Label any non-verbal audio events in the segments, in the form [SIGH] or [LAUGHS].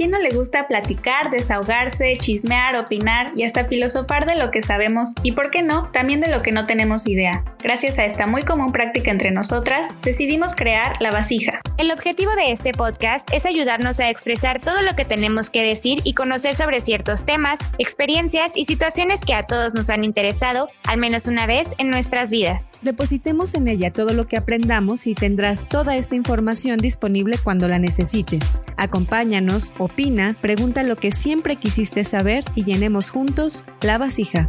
quién no le gusta platicar, desahogarse, chismear, opinar y hasta filosofar de lo que sabemos y, por qué no, también de lo que no tenemos idea? Gracias a esta muy común práctica entre nosotras, decidimos crear La Vasija. El objetivo de este podcast es ayudarnos a expresar todo lo que tenemos que decir y conocer sobre ciertos temas, experiencias y situaciones que a todos nos han interesado al menos una vez en nuestras vidas. Depositemos en ella todo lo que aprendamos y tendrás toda esta información disponible cuando la necesites. Acompáñanos, opina, pregunta lo que siempre quisiste saber y llenemos juntos la vasija.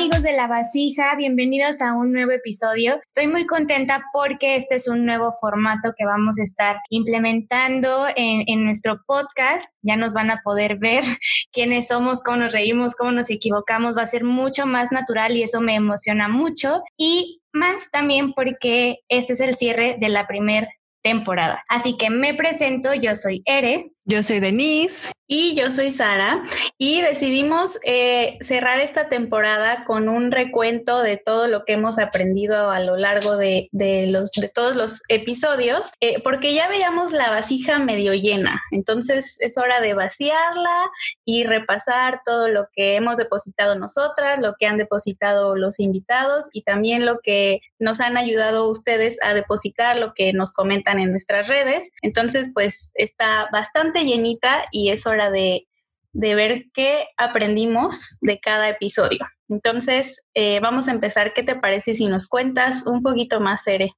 Amigos de la vasija, bienvenidos a un nuevo episodio. Estoy muy contenta porque este es un nuevo formato que vamos a estar implementando en, en nuestro podcast. Ya nos van a poder ver [LAUGHS] quiénes somos, cómo nos reímos, cómo nos equivocamos. Va a ser mucho más natural y eso me emociona mucho. Y más también porque este es el cierre de la primera temporada. Así que me presento, yo soy Ere. Yo soy Denise. Y yo soy Sara. Y decidimos eh, cerrar esta temporada con un recuento de todo lo que hemos aprendido a lo largo de, los, de todos los episodios, eh, porque ya veíamos la vasija medio llena. Entonces es hora de vaciarla y repasar todo lo que hemos depositado nosotras, lo que han depositado los invitados y también lo que nos han ayudado ustedes a depositar, lo que nos comentan en nuestras redes. Entonces, pues está bastante llenita y es hora de, ver qué aprendimos de cada episodio. Entonces, eh, vamos a empezar. ¿Qué te parece si nos cuentas un poquito más, Ere?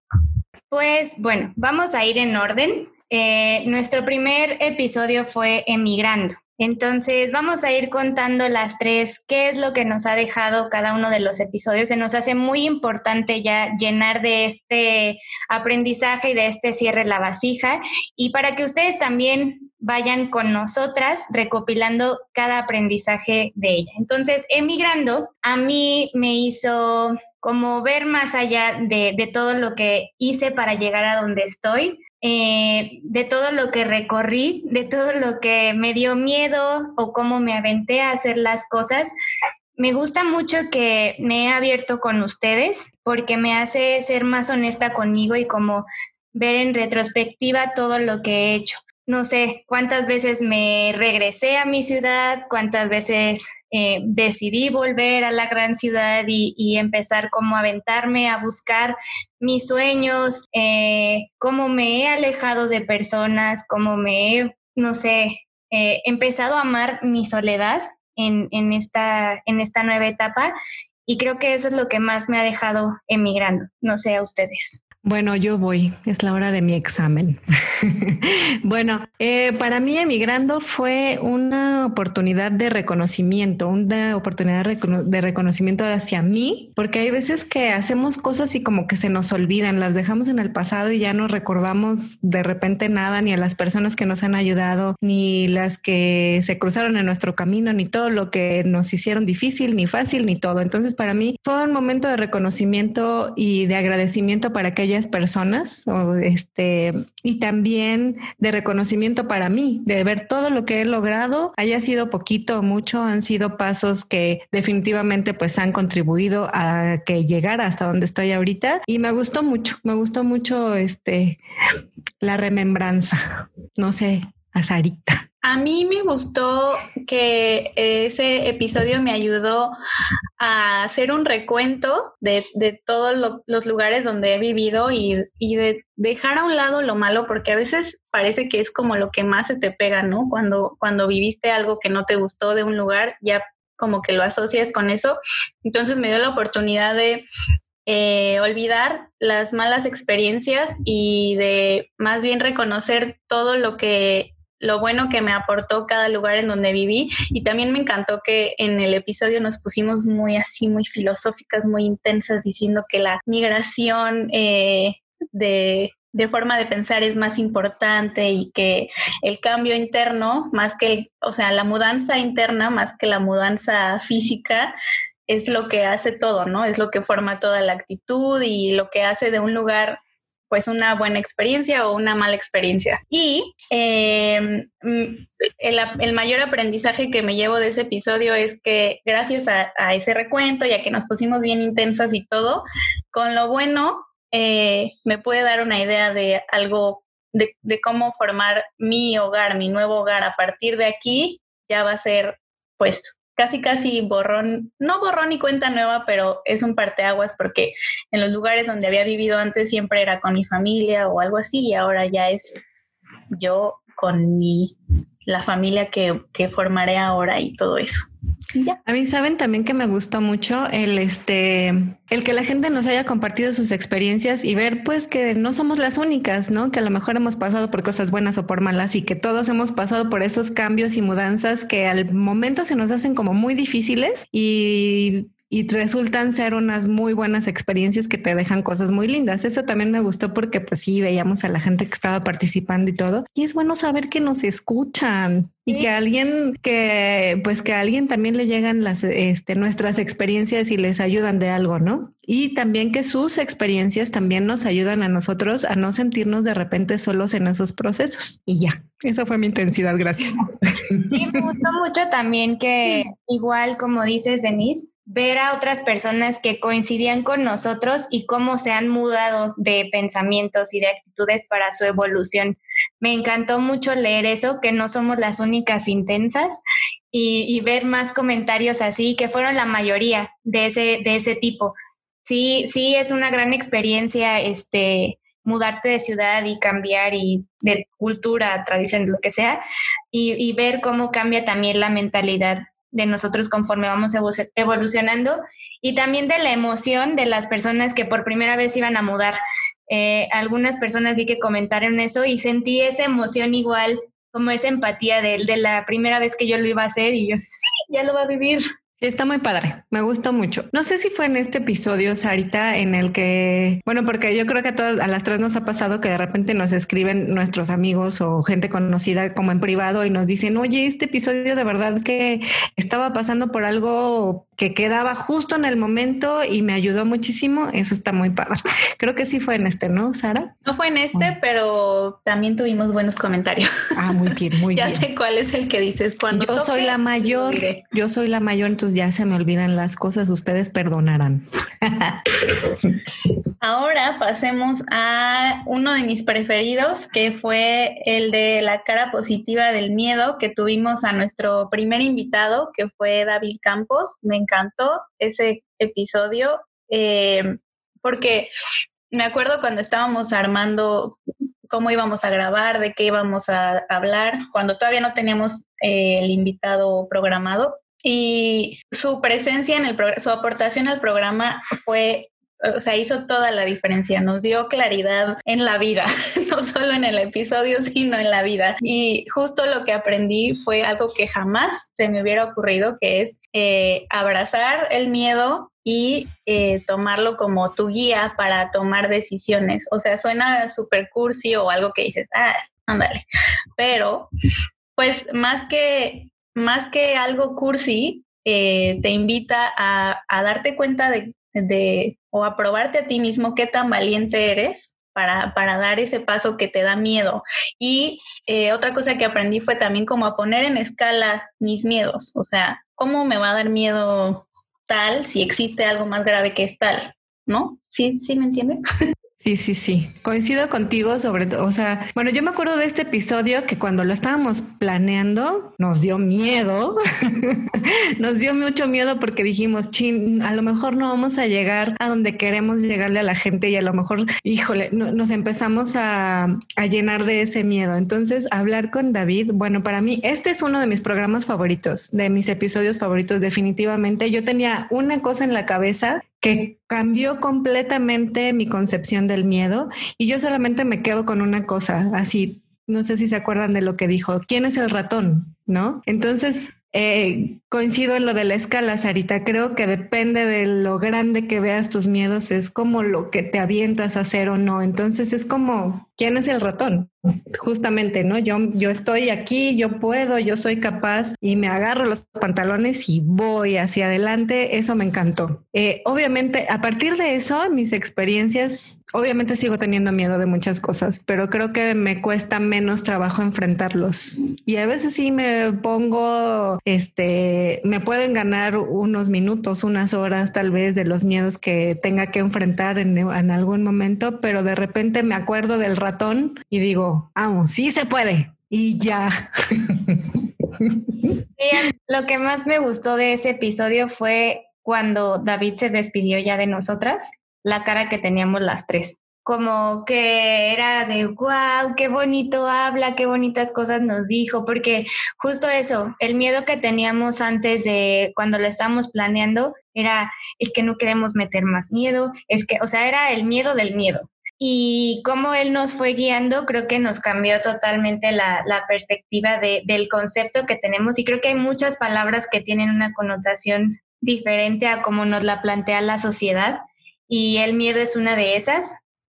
Pues bueno, vamos a ir en orden. Eh, nuestro primer episodio fue Emigrando. Entonces, vamos a ir contando las tres, qué es lo que nos ha dejado cada uno de los episodios. Se nos hace muy importante ya llenar de este aprendizaje y de este cierre la vasija. Y para que ustedes también vayan con nosotras recopilando cada aprendizaje de ella. Entonces, emigrando, a mí me hizo como ver más allá de, todo lo que hice para llegar a donde estoy, eh, de todo lo que recorrí, de todo lo que me dio miedo o cómo me aventé a hacer las cosas. Me gusta mucho que me he abierto con ustedes porque me hace ser más honesta conmigo y como ver en retrospectiva todo lo que he hecho no sé cuántas veces me regresé a mi ciudad, cuántas veces eh, decidí volver a la gran ciudad y, empezar como a aventarme a buscar mis sueños, eh, cómo me he alejado de personas, cómo me he, no sé, eh, empezado a amar mi soledad en, en, esta, en esta nueva etapa. Y creo que eso es lo que más me ha dejado emigrando, no sé a ustedes. Bueno, yo voy, es la hora de mi examen. [LAUGHS] bueno, eh, para mí emigrando fue una oportunidad de reconocimiento, una oportunidad de reconocimiento hacia mí, porque hay veces que hacemos cosas y como que se nos olvidan, las dejamos en el pasado y ya no recordamos de repente nada, ni a las personas que nos han ayudado, ni las que se cruzaron en nuestro camino, ni todo lo que nos hicieron difícil, ni fácil, ni todo. Entonces, para mí fue un momento de reconocimiento y de agradecimiento para personas o este, y también de reconocimiento para mí, de ver todo lo que he logrado, haya sido poquito o mucho, han sido pasos que definitivamente pues han contribuido a que llegara hasta donde estoy ahorita y me gustó mucho, me gustó mucho este, la remembranza, no sé, a Sarita. A mí me gustó que ese episodio me ayudó a hacer un recuento de, todos los lugares donde he vivido y, de dejar a un lado lo malo, porque a veces parece que es como lo que más se te pega, ¿no? Cuando, cuando viviste algo que no te gustó de un lugar, ya como que lo asocias con eso. Entonces me dio la oportunidad de eh, olvidar las malas experiencias y de más bien reconocer todo lo que lo bueno que me aportó cada lugar en donde viví y también me encantó que en el episodio nos pusimos muy así, muy filosóficas, muy intensas, diciendo que la migración eh, de, de forma de pensar es más importante y que el cambio interno, más que, o sea, la mudanza interna, más que la mudanza física, es lo que hace todo, ¿no? Es lo que forma toda la actitud y lo que hace de un lugar pues una buena experiencia o una mala experiencia. Y em, el, mayor aprendizaje que me llevo de ese episodio es que gracias a, ese recuento, ya que nos pusimos bien intensas y todo, con lo bueno eh, me puede dar una idea de algo, de, de cómo formar mi hogar, mi nuevo hogar a partir de aquí, ya va a ser pues casi casi borrón, no borrón y cuenta nueva, pero es un parteaguas porque en los lugares donde había vivido antes siempre era con mi familia o algo así y ahora ya es yo con mi la familia que, que formaré ahora y todo eso. A mí saben también que me gustó mucho el este el que la gente nos haya compartido sus experiencias y ver pues que no somos las únicas, ¿no? Que a lo mejor hemos pasado por cosas buenas o por malas y que todos hemos pasado por esos cambios y mudanzas que al momento se nos hacen como muy difíciles y y resultan ser unas muy buenas experiencias que te dejan cosas muy lindas. Eso también me gustó porque pues sí, veíamos a la gente que estaba participando y todo. Y es bueno saber que nos escuchan y que alguien que pues que a alguien también le llegan las este, nuestras experiencias y les ayudan de algo, ¿no? Y también que sus experiencias también nos ayudan a nosotros a no sentirnos de repente solos en esos procesos. Y ya, esa fue mi intensidad, gracias. Y me gustó mucho también que igual como dices Denise, ver a otras personas que coincidían con nosotros y cómo se han mudado de pensamientos y de actitudes para su evolución. Me encantó mucho leer eso, que no somos las únicas intensas y, ver más comentarios así, que fueron la mayoría de ese, de ese tipo. Sí, sí, es una gran experiencia este, mudarte de ciudad y cambiar y de cultura, tradición, lo que sea, y, y ver cómo cambia también la mentalidad de nosotros conforme vamos evolucionando y también de la emoción de las personas que por primera vez iban a mudar. Eh, algunas personas vi que comentaron eso y sentí esa emoción igual, como esa empatía de, de la primera vez que yo lo iba a hacer y yo, sí, ya lo va a vivir. Está muy padre, me gustó mucho. No sé si fue en este episodio, Sarita, en el que, bueno, porque yo creo que a todas, a las tres nos ha pasado que de repente nos escriben nuestros amigos o gente conocida como en privado y nos dicen, oye, este episodio de verdad que estaba pasando por algo que quedaba justo en el momento y me ayudó muchísimo. Eso está muy padre. [LAUGHS] Creo que sí fue en este, ¿no, Sara? No fue en este, pero también tuvimos buenos comentarios. Ah, muy bien, muy [LAUGHS] bien. ya sé cuál es el que dices cuando. Yo soy la mayor. Yo soy la mayor, entonces ya se me olvidan las cosas. Ustedes perdonarán. [LAUGHS] Ahora pasemos a uno de mis preferidos, que fue el de la cara positiva del miedo, que tuvimos a nuestro primer invitado, que fue David Campos. Me encantó ese episodio eh, porque me acuerdo cuando estábamos armando cómo íbamos a grabar, de qué íbamos a hablar, cuando todavía no teníamos eh, el invitado programado. Y su presencia en el su aportación al programa fue o sea, hizo toda la diferencia, nos dio claridad en la vida, [LAUGHS] no solo en el episodio, sino en la vida. Y justo lo que aprendí fue algo que jamás se me hubiera ocurrido, que es eh, abrazar el miedo y eh, tomarlo como tu guía para tomar decisiones. O sea, suena súper cursi o algo que dices, ah, ándale. Pero, pues más que, más que algo cursi, eh, te invita a, a darte cuenta de, de o a probarte a ti mismo qué tan valiente eres para, para dar ese paso que te da miedo. Y eh, otra cosa que aprendí fue también como a poner en escala mis miedos, o sea, ¿cómo me va a dar miedo tal si existe algo más grave que es tal? ¿No? ¿Sí, sí me entienden? [LAUGHS] Sí, sí, sí. Coincido contigo sobre. O sea, bueno, yo me acuerdo de este episodio que cuando lo estábamos planeando nos dio miedo. [LAUGHS] nos dio mucho miedo porque dijimos, chin, a lo mejor no vamos a llegar a donde queremos llegarle a la gente y a lo mejor, híjole, nos empezamos a, a llenar de ese miedo. Entonces, hablar con David, bueno, para mí, este es uno de mis programas favoritos, de mis episodios favoritos, definitivamente. Yo tenía una cosa en la cabeza que cambió completamente mi concepción del miedo y yo solamente me quedo con una cosa, así, no sé si se acuerdan de lo que dijo, ¿quién es el ratón? ¿No? Entonces, eh, coincido en lo de la escala, Sarita. Creo que depende de lo grande que veas tus miedos, es como lo que te avientas a hacer o no. Entonces es como, ¿quién es el ratón? Justamente, ¿no? Yo, yo estoy aquí, yo puedo, yo soy capaz y me agarro los pantalones y voy hacia adelante. Eso me encantó. Eh, obviamente, a partir de eso, mis experiencias obviamente sigo teniendo miedo de muchas cosas, pero creo que me cuesta menos trabajo enfrentarlos. Y a veces sí me pongo este que me pueden ganar unos minutos, unas horas tal vez de los miedos que tenga que enfrentar en, algún momento, pero de repente me acuerdo del ratón y digo, vamos, sí se puede. Y ya. lo que más me gustó de ese episodio fue cuando David se despidió ya de nosotras, la cara que teníamos las tres. Como que era de, wow, qué bonito habla, qué bonitas cosas nos dijo, porque justo eso, el miedo que teníamos antes de cuando lo estábamos planeando era, es que no queremos meter más miedo, es que, o sea, era el miedo del miedo y cómo él nos fue guiando, creo que nos cambió totalmente la, perspectiva del concepto que tenemos y creo que hay muchas palabras que tienen una connotación diferente a cómo nos la plantea la sociedad y el miedo es una de esas.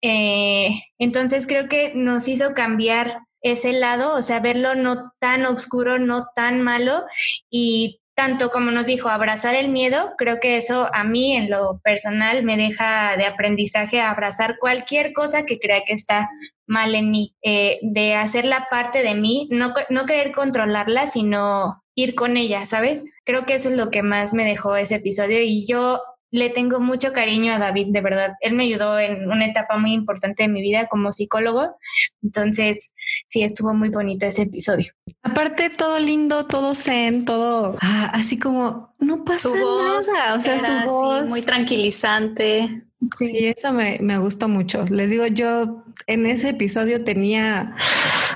Eh, entonces creo que nos hizo cambiar ese lado, o sea, verlo no tan oscuro, no tan malo y tanto como nos dijo, abrazar el miedo, creo que eso a mí en lo personal me deja de aprendizaje abrazar cualquier cosa que crea que está mal en mí, eh, de hacerla parte de mí, no, no querer controlarla, sino ir con ella, ¿sabes? Creo que eso es lo que más me dejó ese episodio y yo le tengo mucho cariño a David, de verdad. Él me ayudó en una etapa muy importante de mi vida como psicólogo. Entonces, sí, estuvo muy bonito ese episodio. Aparte, todo lindo, todo zen, todo ah, así como no pasa nada. O sea, su voz. muy tranquilizante. Sí, eso me, me gustó mucho. Les digo, yo en ese episodio tenía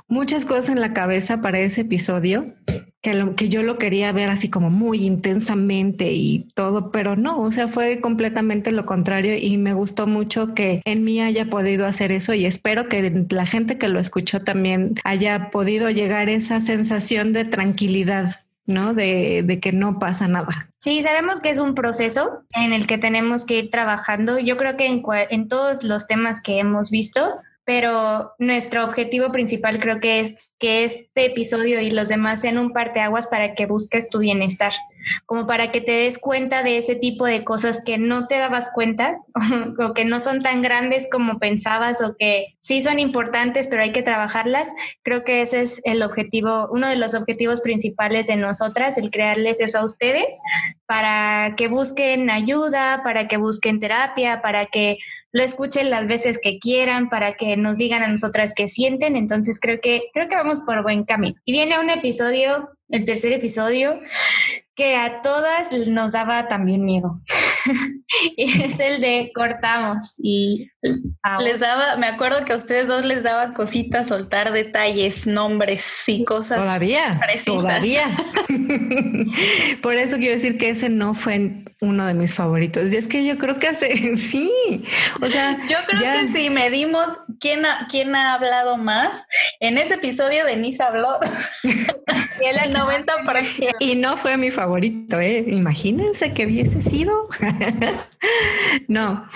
muchas cosas en la cabeza para ese episodio que, que yo lo quería ver así como muy intensamente y todo, pero no, o sea, fue completamente lo contrario y me gustó mucho que en mí haya podido hacer eso y espero que la gente que lo escuchó también haya podido llegar a esa sensación de tranquilidad. ¿no? De, de, que no pasa nada. Sí, sabemos que es un proceso en el que tenemos que ir trabajando. Yo creo que en, en todos los temas que hemos visto, pero nuestro objetivo principal creo que es que este episodio y los demás sean un parteaguas para que busques tu bienestar, como para que te des cuenta de ese tipo de cosas que no te dabas cuenta [LAUGHS] o que no son tan grandes como pensabas o que sí son importantes, pero hay que trabajarlas. Creo que ese es el objetivo, uno de los objetivos principales de nosotras, el crearles eso a ustedes para que busquen ayuda, para que busquen terapia, para que lo escuchen las veces que quieran para que nos digan a nosotras qué sienten. Entonces creo que, creo que vamos por buen camino. Y viene un episodio, el tercer episodio, que a todas nos daba también miedo. [LAUGHS] y es el de cortamos y les daba, me acuerdo que a ustedes dos les daba cositas soltar detalles, nombres y cosas. Todavía, todavía. [LAUGHS] Por eso quiero decir que ese no fue uno de mis favoritos. Y es que yo creo que hace, [LAUGHS] sí, o sea, yo creo que si medimos quién ha, quién ha hablado más, en ese episodio Denise habló y él el 90%. Y no fue mi favorito, ¿eh? Imagínense que hubiese sido. [LAUGHS] no,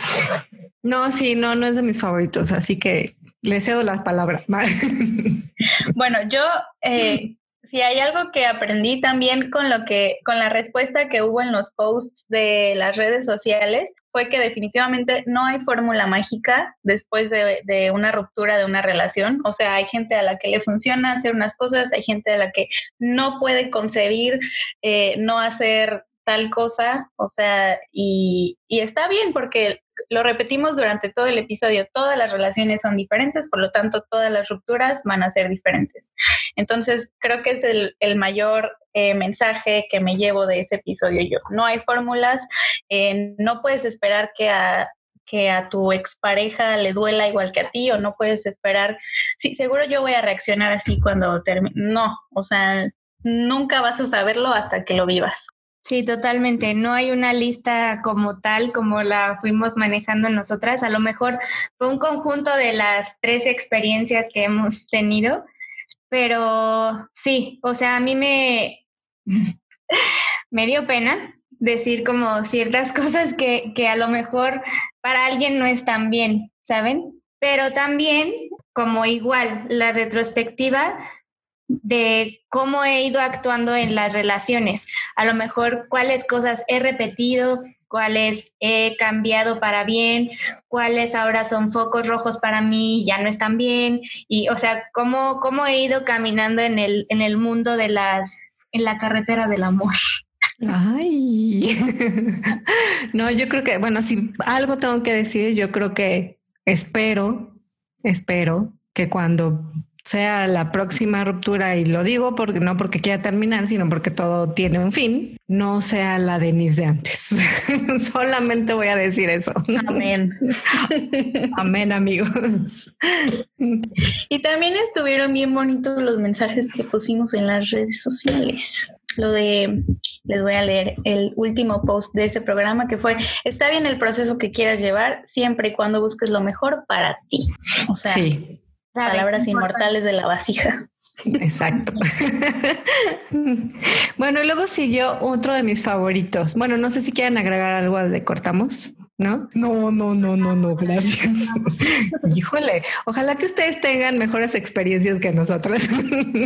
no, sí, no, no es de mis favoritos, así que le cedo las palabras. [LAUGHS] bueno, yo eh, si hay algo que aprendí también con lo que, con la respuesta que hubo en los posts de las redes sociales, fue que definitivamente no hay fórmula mágica después de, una ruptura de una relación. O sea, hay gente a la que le funciona hacer unas cosas, hay gente a la que no puede concebir eh, no hacer tal cosa, o sea, y, y, está bien porque lo repetimos durante todo el episodio, todas las relaciones son diferentes, por lo tanto todas las rupturas van a ser diferentes. Entonces, creo que es el, mayor eh, mensaje que me llevo de ese episodio yo. No hay fórmulas, eh, no puedes esperar que a, que a tu expareja le duela igual que a ti o no puedes esperar, sí, seguro yo voy a reaccionar así cuando termine. No, o sea, nunca vas a saberlo hasta que lo vivas. Sí, totalmente. No hay una lista como tal como la fuimos manejando nosotras. A lo mejor fue un conjunto de las tres experiencias que hemos tenido, pero sí, o sea, a mí me, [LAUGHS] me dio pena decir como ciertas [LAUGHS] cosas que, que a lo mejor para alguien no están bien, ¿saben? Pero también, como igual, la retrospectiva de cómo he ido actuando en las relaciones. A lo mejor cuáles cosas he repetido, cuáles he cambiado para bien, cuáles ahora son focos rojos para mí, ya no están bien. Y, o sea, cómo, cómo he ido caminando en el, en el mundo de las, en la carretera del amor. Ay, [LAUGHS] no, yo creo que, bueno, si algo tengo que decir, yo creo que espero, espero que cuando sea la próxima ruptura, y lo digo porque no porque quiera terminar, sino porque todo tiene un fin, no sea la Denise de antes. [LAUGHS] Solamente voy a decir eso. Amén. [LAUGHS] Amén, amigos. y también estuvieron bien bonitos los mensajes que pusimos en las redes sociales. Lo de, les voy a leer el último post de este programa que fue, está bien el proceso que quieras llevar, siempre y cuando busques lo mejor para ti. O sea, sí Palabras inmortales de la vasija. Exacto. [LAUGHS] bueno, y luego siguió otro de mis favoritos. Bueno, no sé si quieren agregar algo de cortamos. ¿No? No, no, no, no, no, gracias. [LAUGHS] Híjole, ojalá que ustedes tengan mejores experiencias que nosotros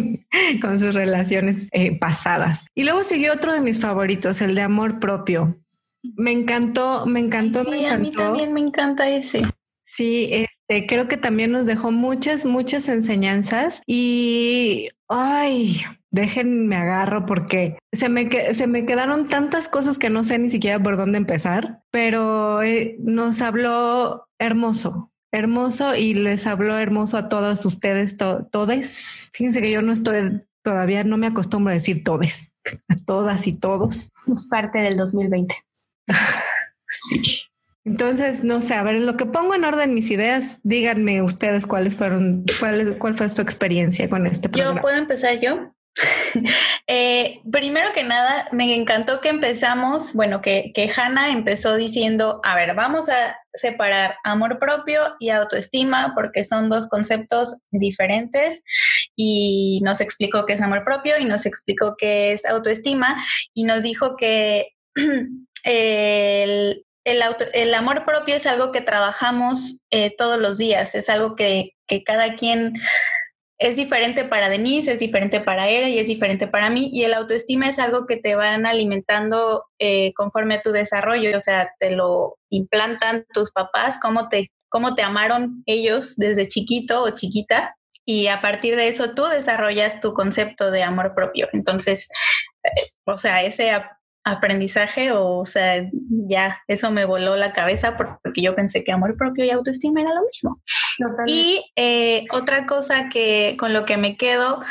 [LAUGHS] con sus relaciones eh, pasadas. Y luego siguió otro de mis favoritos, el de amor propio. Me encantó, me encantó, me encantó. A mí también me encanta ese. Sí, este, creo que también nos dejó muchas, muchas enseñanzas y, ay, déjenme agarro porque se me, se me quedaron tantas cosas que no sé ni siquiera por dónde empezar, pero eh, nos habló hermoso, hermoso y les habló hermoso a todas ustedes, todes. Fíjense que yo no estoy, todavía no me acostumbro a decir todes, a todas y todos. Es parte del 2020. [LAUGHS] sí. Entonces, no sé, a ver, en lo que pongo en orden mis ideas, díganme ustedes cuáles fueron, cuál, cuál fue su experiencia con este programa. Yo puedo empezar yo. [LAUGHS] eh, primero que nada, me encantó que empezamos, bueno, que, que Hannah empezó diciendo, a ver, vamos a separar amor propio y autoestima porque son dos conceptos diferentes y nos explicó qué es amor propio y nos explicó qué es autoestima y nos dijo que [CLEARS THROAT] el, el, amor propio es algo que trabajamos eh, todos los días, es algo que, que, cada quien es diferente para Denise, es diferente para Era y es diferente para mí. Y el autoestima es algo que te van alimentando eh, conforme a tu desarrollo, o sea, te lo implantan tus papás, cómo te, cómo te amaron ellos desde chiquito o chiquita. Y a partir de eso tú desarrollas tu concepto de amor propio. Entonces, eh, o sea, ese aprendizaje o, o sea, ya eso me voló la cabeza porque yo pensé que amor propio y autoestima era lo mismo. Y eh, otra cosa que con lo que me quedo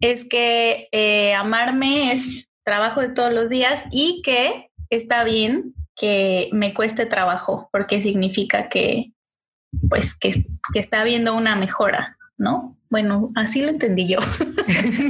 es que eh, amarme es trabajo de todos los días y que está bien que me cueste trabajo porque significa que pues que, que está habiendo una mejora, ¿no? Bueno, así lo entendí yo.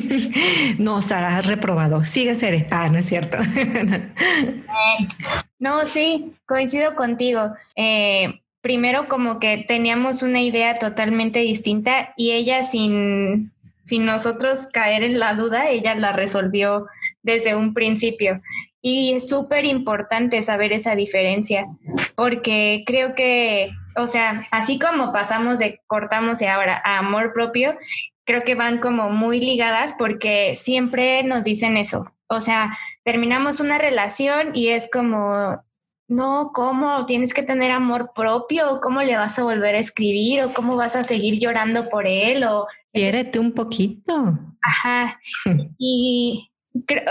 [LAUGHS] no, Sara, has reprobado. Sigue ser. Ah, no es cierto. [LAUGHS] no, sí, coincido contigo. Eh, primero como que teníamos una idea totalmente distinta y ella sin, sin nosotros caer en la duda, ella la resolvió desde un principio. Y es súper importante saber esa diferencia, porque creo que o sea, así como pasamos de cortamos y ahora a amor propio, creo que van como muy ligadas porque siempre nos dicen eso. O sea, terminamos una relación y es como, no, ¿cómo? Tienes que tener amor propio, ¿cómo le vas a volver a escribir? ¿O cómo vas a seguir llorando por él? O Quiérete un poquito. Ajá. y,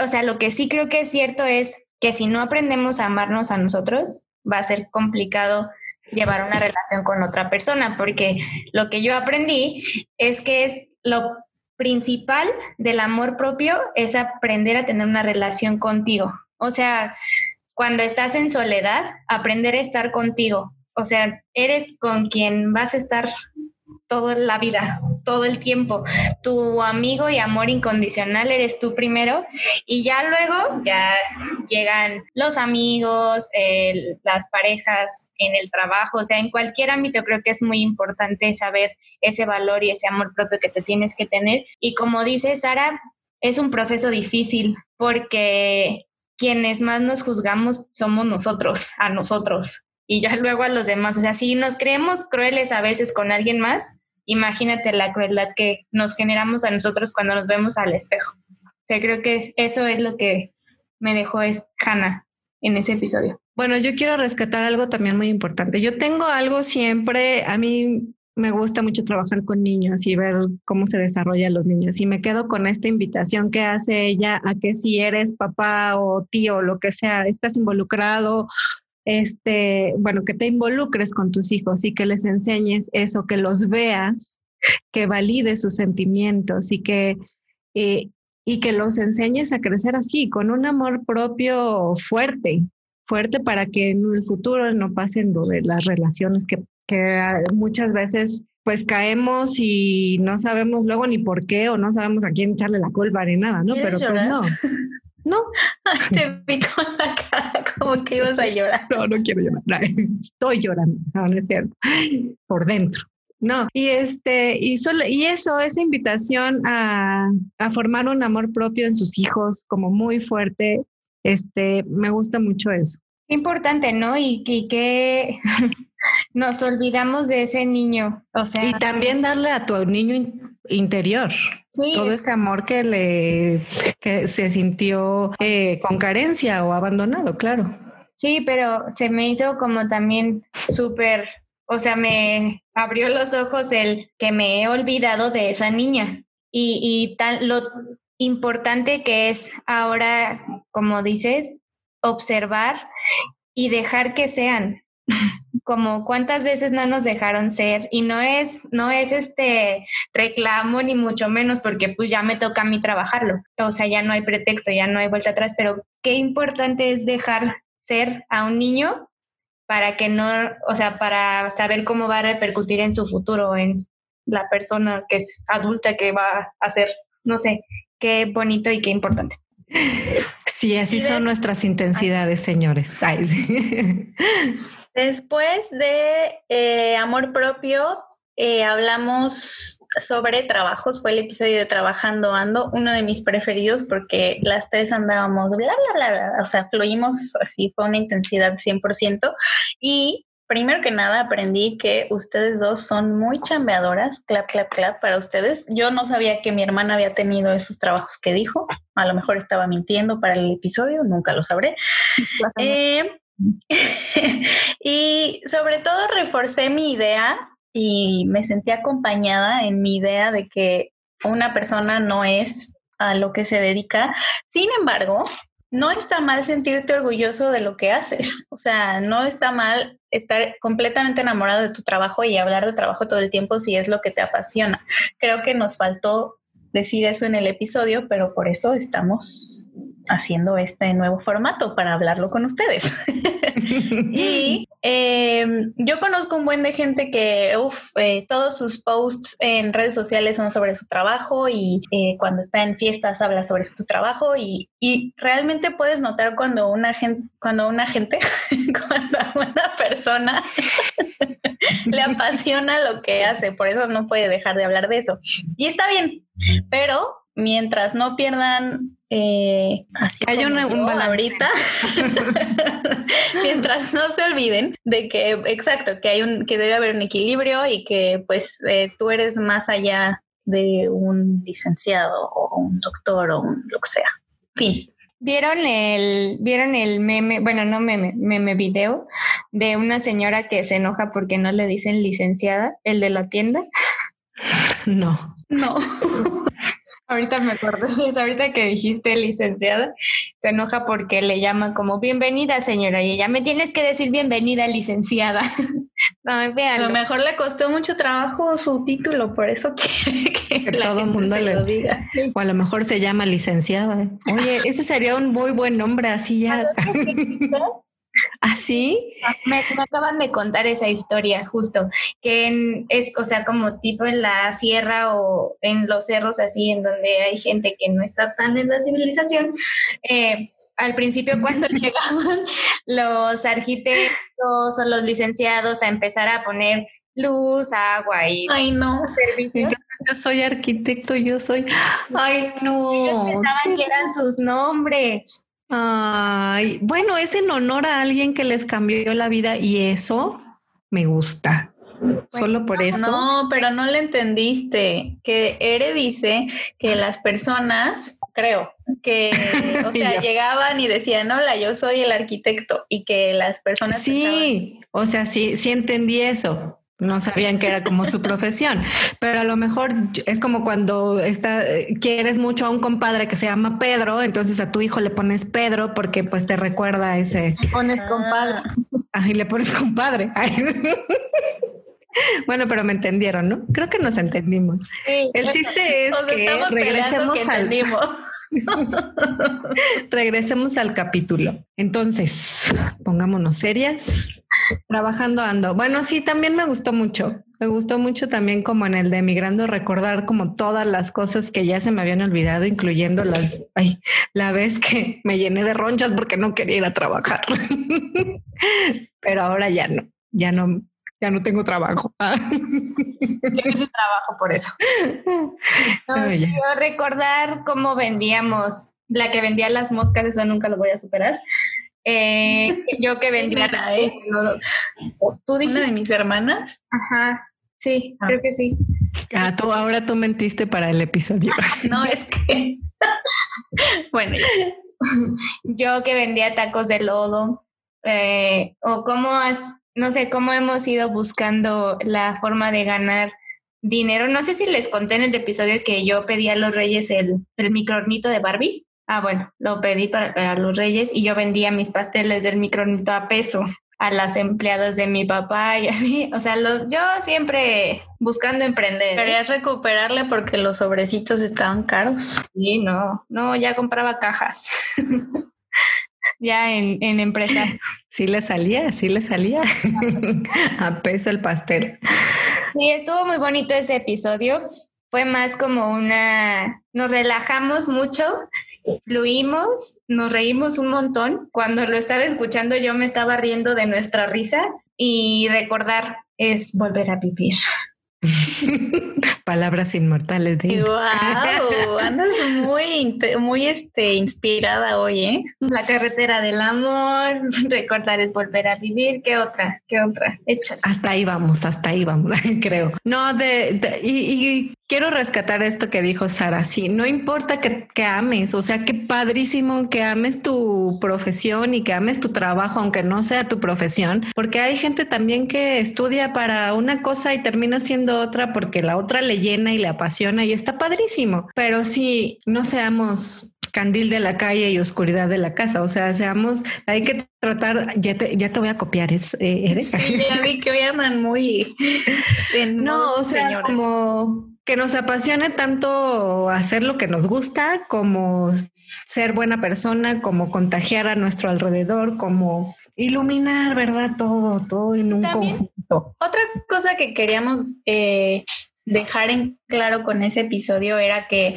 o sea, lo que sí creo que es cierto es que si no aprendemos a amarnos a nosotros, va a ser complicado llevar una relación con otra persona, porque lo que yo aprendí es que es lo principal del amor propio es aprender a tener una relación contigo. O sea, cuando estás en soledad, aprender a estar contigo. O sea, eres con quien vas a estar toda la vida, todo el tiempo. Tu amigo y amor incondicional eres tú primero y ya luego ya llegan los amigos, las parejas en el trabajo, o sea, en cualquier ámbito creo que es muy importante saber ese valor y ese amor propio que te tienes que tener. Y como dice Sara, es un proceso difícil porque quienes más nos juzgamos somos nosotros, a nosotros y ya luego a los demás. O sea, si nos creemos crueles a veces con alguien más, imagínate la crueldad que nos generamos a nosotros cuando nos vemos al espejo. O sea, creo que eso es lo que me dejó es Hannah en ese episodio. Bueno, yo quiero rescatar algo también muy importante. Yo tengo algo siempre, a mí me gusta mucho trabajar con niños y ver cómo se desarrollan los niños. Y me quedo con esta invitación que hace ella a que si eres papá o tío lo que sea, estás involucrado, este, bueno, que te involucres con tus hijos y que les enseñes eso, que los veas, que valides sus sentimientos y que, eh, y que los enseñes a crecer así, con un amor propio fuerte, fuerte para que en el futuro no pasen de las relaciones que que muchas veces pues caemos y no sabemos luego ni por qué o no sabemos a quién echarle la culpa ni nada, ¿no? Pero pues no. No. Te pico la cara como que ibas a llorar. No, no quiero llorar. Estoy llorando. No, no es cierto. Por dentro. No, y este, y solo, y eso, esa invitación a, a, formar un amor propio en sus hijos como muy fuerte, este, me gusta mucho eso. Importante, ¿no? Y, y que [LAUGHS] nos olvidamos de ese niño. O sea, y también darle a tu niño interior todo ese amor que le que se sintió eh, con carencia o abandonado, claro. Sí, pero se me hizo como también súper, o sea, me abrió los ojos el que me he olvidado de esa niña y, y tan lo importante que es ahora, como dices, observar y dejar que sean, [LAUGHS] como cuántas veces no nos dejaron ser y no es no es este reclamo ni mucho menos porque pues ya me toca a mí trabajarlo. O sea, ya no hay pretexto, ya no hay vuelta atrás, pero qué importante es dejar ser a un niño para que no, o sea, para saber cómo va a repercutir en su futuro en la persona que es adulta que va a ser, no sé, qué bonito y qué importante. Sí, así son nuestras intensidades, señores. Después de eh, amor propio, eh, hablamos sobre trabajos, fue el episodio de Trabajando Ando, uno de mis preferidos porque las tres andábamos bla, bla, bla, bla, o sea, fluimos así, fue una intensidad 100%. Y primero que nada aprendí que ustedes dos son muy chambeadoras, clap, clap, clap para ustedes. Yo no sabía que mi hermana había tenido esos trabajos que dijo, a lo mejor estaba mintiendo para el episodio, nunca lo sabré. [LAUGHS] Eh, [LAUGHS] y sobre todo reforcé mi idea y me sentí acompañada en mi idea de que una persona no es a lo que se dedica. Sin embargo, no está mal sentirte orgulloso de lo que haces. O sea, no está mal estar completamente enamorado de tu trabajo y hablar de trabajo todo el tiempo si es lo que te apasiona. Creo que nos faltó decir eso en el episodio, pero por eso estamos haciendo este nuevo formato para hablarlo con ustedes. [LAUGHS] y em, yo conozco un buen de gente que, uff, eh, todos sus posts en redes sociales son sobre su trabajo y eh, cuando está en fiestas habla sobre su trabajo y, y realmente puedes notar cuando una gente, cuando una gente, [LAUGHS] cuando una persona [LAUGHS] le apasiona lo que hace, por eso no puede dejar de hablar de eso. Y está bien, pero mientras no pierdan eh, así hay una un ahorita [LAUGHS] mientras no se olviden de que exacto que hay un que debe haber un equilibrio y que pues eh, tú eres más allá de un licenciado o un doctor o un lo que sea fin ¿Vieron el, ¿Vieron el meme, bueno, no meme, meme video de una señora que se enoja porque no le dicen licenciada, el de la tienda? [LAUGHS] No. No. [LAUGHS] Ahorita me acuerdo, es ahorita que dijiste licenciada, se enoja porque le llaman como bienvenida señora y ella me tienes que decir bienvenida licenciada. [LAUGHS] no, a lo mejor le costó mucho trabajo su título, por eso [LAUGHS] quiere que, todo el mundo le lo diga. O a lo mejor se llama licenciada. Oye, ese sería un muy buen nombre así ya. [LAUGHS] ¿Así? ¿Ah, me, acaban de contar esa historia, justo, que es, o sea, como tipo en la sierra o en los cerros así, en donde hay gente que no está tan en la civilización. Eh, al principio cuando [LAUGHS] llegaban los arquitectos o los licenciados a empezar a poner luz, agua y Ay, no. servicios. Yo, soy arquitecto, yo soy... Ay, no. pensaban que eran sus nombres. Ay, bueno, es en honor a alguien que les cambió la vida y eso me gusta. Solo por eso. No, pero no le entendiste. Que Ere dice que las personas, creo, que, [LAUGHS] o sea, llegaban y decían, hola, yo soy el arquitecto y que las personas... Sí, o sea, sí, sí entendí eso. No sabían que era como su profesión, pero a lo mejor es como cuando está, quieres mucho a un compadre que se llama Pedro, entonces a tu hijo le pones Pedro porque pues te recuerda a ese. Le pones compadre. Ah, y le pones compadre. [LAUGHS] Bueno, pero me entendieron, ¿no? Creo que nos entendimos. El chiste es que regresemos al [LAUGHS] regresemos al capítulo. Entonces, pongámonos serias. Trabajando ando. Bueno, sí, también me gustó mucho. Me gustó mucho también como en el de Emigrando recordar como todas las cosas que ya se me habían olvidado, incluyendo las, ay, la vez que me llené de ronchas porque no quería ir a trabajar. [LAUGHS] Pero ahora ya no, ya no, ya no tengo trabajo. [LAUGHS] Tienes trabajo por eso. [LAUGHS] recordar cómo vendíamos, la que vendía las moscas, eso nunca lo voy a superar. Eh, [LAUGHS] yo que vendía. ¿eh? ¿Tú dijiste? ¿Una de mis hermanas? Ajá. Sí, ah. creo que sí. Ah, tú, ahora tú mentiste para el episodio. no, es que. bueno, yo que vendía tacos de lodo. Eh, o cómo has no sé cómo hemos ido buscando la forma de ganar dinero. No sé si les conté en el episodio que yo pedí a los reyes el, el microornito de Barbie. Ah, bueno, lo pedí para, los reyes y yo vendía mis pasteles del microornito a peso a las empleadas de mi papá y [LAUGHS] así. O sea, lo, yo siempre buscando emprender. ¿eh? Querías recuperarle porque los sobrecitos estaban caros. Sí, no, no, ya compraba cajas. [LAUGHS] ya en, en empresa. Sí le salía, sí le salía [LAUGHS] a peso el pastel. Sí, estuvo muy bonito ese episodio. Fue más como una, nos relajamos mucho, fluimos, nos reímos un montón. Cuando lo estaba escuchando yo me estaba riendo de nuestra risa y recordar es volver a vivir. [LAUGHS] Palabras inmortales de Wow, [LAUGHS] andas muy, muy este, inspirada hoy, ¿eh? La carretera del amor, [LAUGHS] recordar es volver a vivir. ¿Qué otra? ¿Qué otra? Échale. Hasta ahí vamos, hasta ahí vamos, creo. No, de, y, quiero rescatar esto que dijo Sara. Sí, no importa que, que ames, o sea, qué padrísimo que ames tu profesión y que ames tu trabajo, aunque no sea tu profesión, porque hay gente también que estudia para una cosa y termina siendo otra porque la otra le llena y le apasiona y está padrísimo. Pero si no seamos candil de la calle y oscuridad de la casa. O sea, seamos, hay que tratar, ya te, ya te voy a copiar, ¿es, eh, ¿eres? Sí, ya vi que hoy andan muy... [LAUGHS] no, o sea, como que nos apasione tanto hacer lo que nos gusta, como ser buena persona, como contagiar a nuestro alrededor, como iluminar, ¿verdad? Todo, todo en un conjunto. Otra cosa que queríamos eh, dejar en claro con ese episodio era que,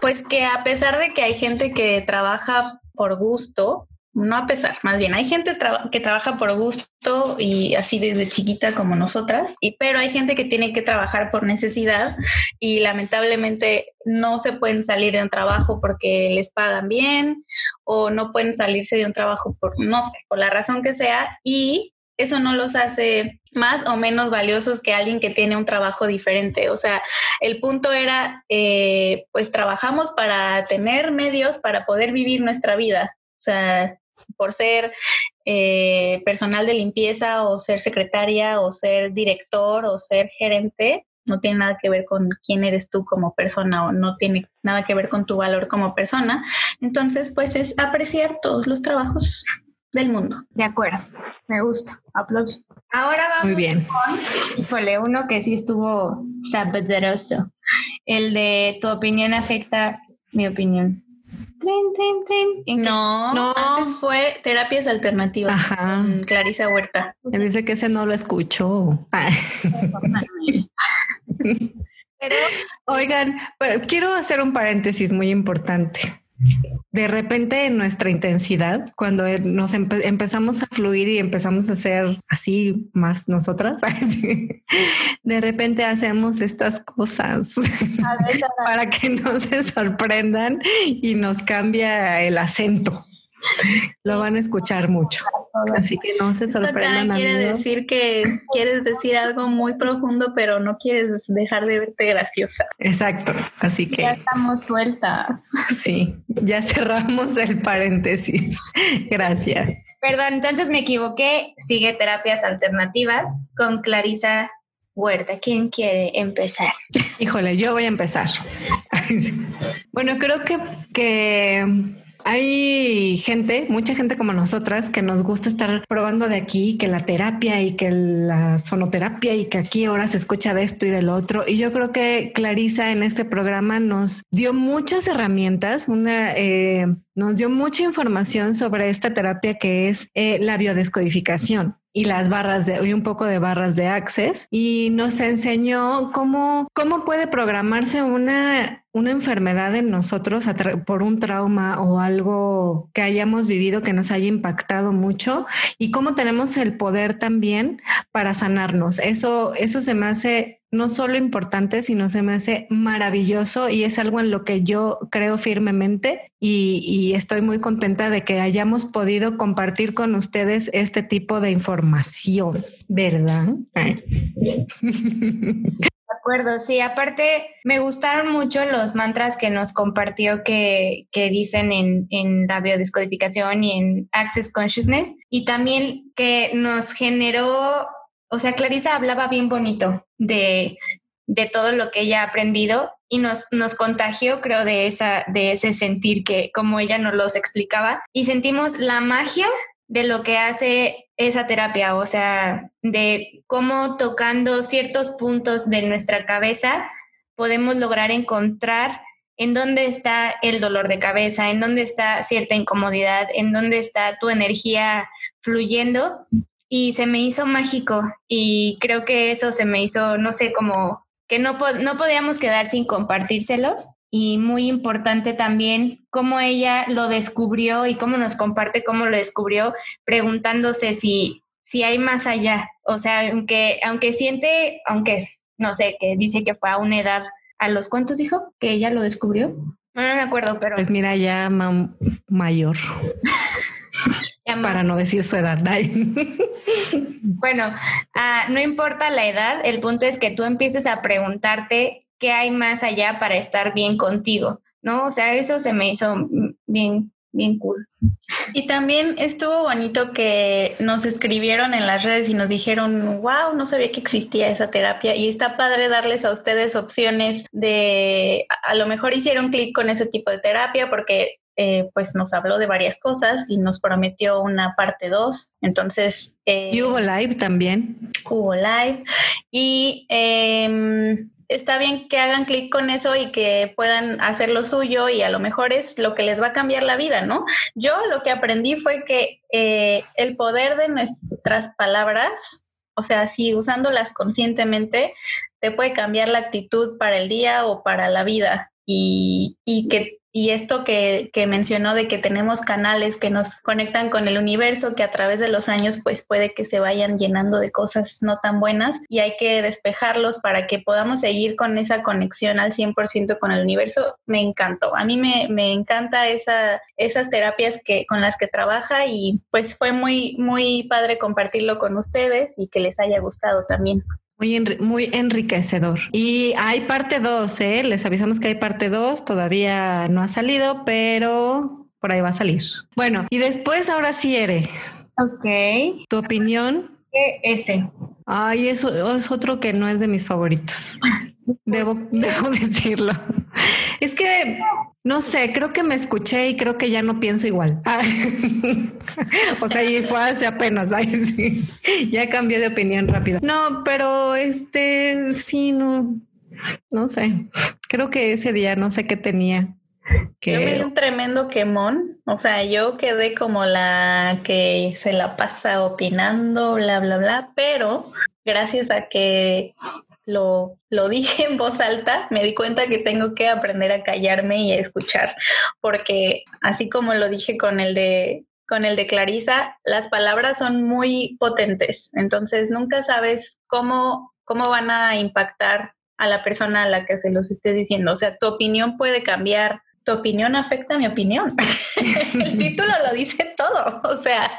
pues que a pesar de que hay gente que trabaja por gusto, no a pesar, más bien, hay gente que trabaja por gusto y así desde chiquita como nosotras, y, pero hay gente que tiene que trabajar por necesidad y lamentablemente no se pueden salir de un trabajo porque les pagan bien o no pueden salirse de un trabajo por, no sé, por la razón que sea y eso no los hace más o menos valiosos que alguien que tiene un trabajo diferente. O sea, el punto era, eh, pues trabajamos para tener medios para poder vivir nuestra vida. O sea, por ser eh, personal de limpieza o ser secretaria o ser director o ser gerente, no tiene nada que ver con quién eres tú como persona o no tiene nada que ver con tu valor como persona. Entonces, pues es apreciar todos los trabajos del mundo. De acuerdo, me gusta. Aplausos. Ahora vamos Muy bien. con, híjole, uno que sí estuvo sabederoso. El de tu opinión afecta mi opinión. No, no, antes fue terapias alternativas Ajá. Clarisa Huerta. dice que ese no lo escuchó. Pero, Oigan, pero quiero hacer un paréntesis muy importante. De repente en nuestra intensidad, cuando nos empezamos a fluir y empezamos a ser así más nosotras, [LAUGHS] de repente hacemos estas cosas [LAUGHS] para que no se sorprendan y nos cambia el acento. Lo van a escuchar mucho. Así que no se sorprendan. quiere decir que quieres decir algo muy profundo, pero no quieres dejar de verte graciosa. Exacto. Así que. Ya estamos sueltas. Sí, ya cerramos el paréntesis. Gracias. Perdón, entonces me equivoqué. Sigue terapias alternativas con Clarisa Huerta. ¿Quién quiere empezar? Híjole, yo voy a empezar. [LAUGHS] bueno, creo que, que hay gente, mucha gente como nosotras, que nos gusta estar probando de aquí, que la terapia y que la sonoterapia y que aquí ahora se escucha de esto y del otro. Y yo creo que Clarisa en este programa nos dio muchas herramientas, una, eh, nos dio mucha información sobre esta terapia que es eh, la biodescodificación y las barras de, y un poco de barras de Access y nos enseñó cómo, cómo puede programarse una, una enfermedad en nosotros por un trauma o algo que hayamos vivido que nos haya impactado mucho y cómo tenemos el poder también para sanarnos. Eso, eso se me hace no solo importante, sino se me hace maravilloso y es algo en lo que yo creo firmemente y, estoy muy contenta de que hayamos podido compartir con ustedes este tipo de información, ¿verdad? [LAUGHS] De acuerdo, sí, aparte me gustaron mucho los mantras que nos compartió que, dicen en, en, la biodescodificación y en Access Consciousness y también que nos generó o sea, Clarisa hablaba bien bonito de, de todo lo que ella ha aprendido y nos, nos contagió, creo, de, esa, de ese sentir que como ella nos los explicaba. Y sentimos la magia de lo que hace esa terapia, o sea, de cómo tocando ciertos puntos de nuestra cabeza podemos lograr encontrar en dónde está el dolor de cabeza, en dónde está cierta incomodidad, en dónde está tu energía fluyendo y se me hizo mágico y creo que eso se me hizo, no sé, como que no, no podíamos quedar sin compartírselos y muy importante también cómo ella lo descubrió y cómo nos comparte cómo lo descubrió, preguntándose si, si hay más allá. O sea, aunque, aunque siente, aunque no sé, que dice que fue a una edad, ¿a los cuántos dijo que ella lo descubrió? No, me acuerdo, pero... Pues mira, ya mayor. [LAUGHS] Para no decir su edad. [LAUGHS] bueno, ah, no importa la edad, el punto es que tú empieces a preguntarte qué hay más allá para estar bien contigo, ¿no? O sea, eso se me hizo bien, bien cool. Y también estuvo bonito que nos escribieron en las redes y nos dijeron, wow, no sabía que existía esa terapia y está padre darles a ustedes opciones de, a, lo mejor hicieron clic con ese tipo de terapia porque eh, pues nos habló de varias cosas y nos prometió una parte 2. Entonces... Eh, y hubo live también. Hubo live. Y em, está bien que hagan clic con eso y que puedan hacer lo suyo y a lo mejor es lo que les va a cambiar la vida, ¿no? Yo lo que aprendí fue que eh, el poder de nuestras palabras, o sea, si usándolas conscientemente, te puede cambiar la actitud para el día o para la vida y, y que y esto que, mencionó de que tenemos canales que nos conectan con el universo, que a través de los años pues puede que se vayan llenando de cosas no tan buenas y hay que despejarlos para que podamos seguir con esa conexión al 100% con el universo, me encantó. A mí me, me encanta esa, esas terapias que, con las que trabaja y pues fue muy, muy padre compartirlo con ustedes y que les haya gustado también. Muy, muy enriquecedor. Y hay parte 2, ¿eh? Les avisamos que hay parte 2, todavía no ha salido, pero por ahí va a salir. Bueno, y después ahora sí, Ere. Ok. ¿Tu opinión? Ese. Ay, eso es otro que no es de mis favoritos. [LAUGHS] Debo, debo decirlo. Es que, no sé, creo que me escuché y creo que ya no pienso igual. [LAUGHS] o sea, y fue hace apenas, ya cambié de opinión rápido. No, pero este, sí, no, no sé. Creo que ese día no sé qué tenía. Que... Yo me di un tremendo quemón, o sea, yo quedé como la que se la pasa opinando, bla, bla, bla, pero gracias a que lo, lo [LAUGHS] dije en voz alta, me di cuenta que tengo que aprender a callarme y a escuchar, porque así como lo dije con el de con el de Clarisa, las palabras son muy potentes, entonces nunca sabes cómo, cómo van a impactar a la persona a la que se los estés diciendo. O sea, tu opinión puede cambiar tu opinión afecta a mi opinión. [LAUGHS] el título lo dice todo. O sea,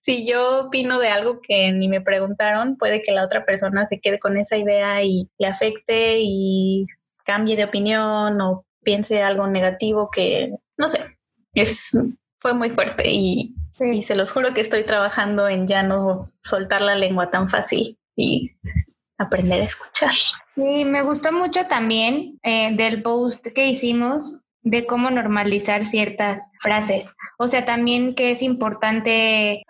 si yo opino de algo que ni me preguntaron, puede que la otra persona se quede con esa idea y le afecte y cambie de opinión o piense algo negativo que, no sé, es, fue muy fuerte y, y se los juro que estoy trabajando en ya no soltar la lengua tan fácil y aprender a escuchar. Sí, me gustó mucho también eh, del post que hicimos de cómo normalizar ciertas frases. O sea, también que es importante,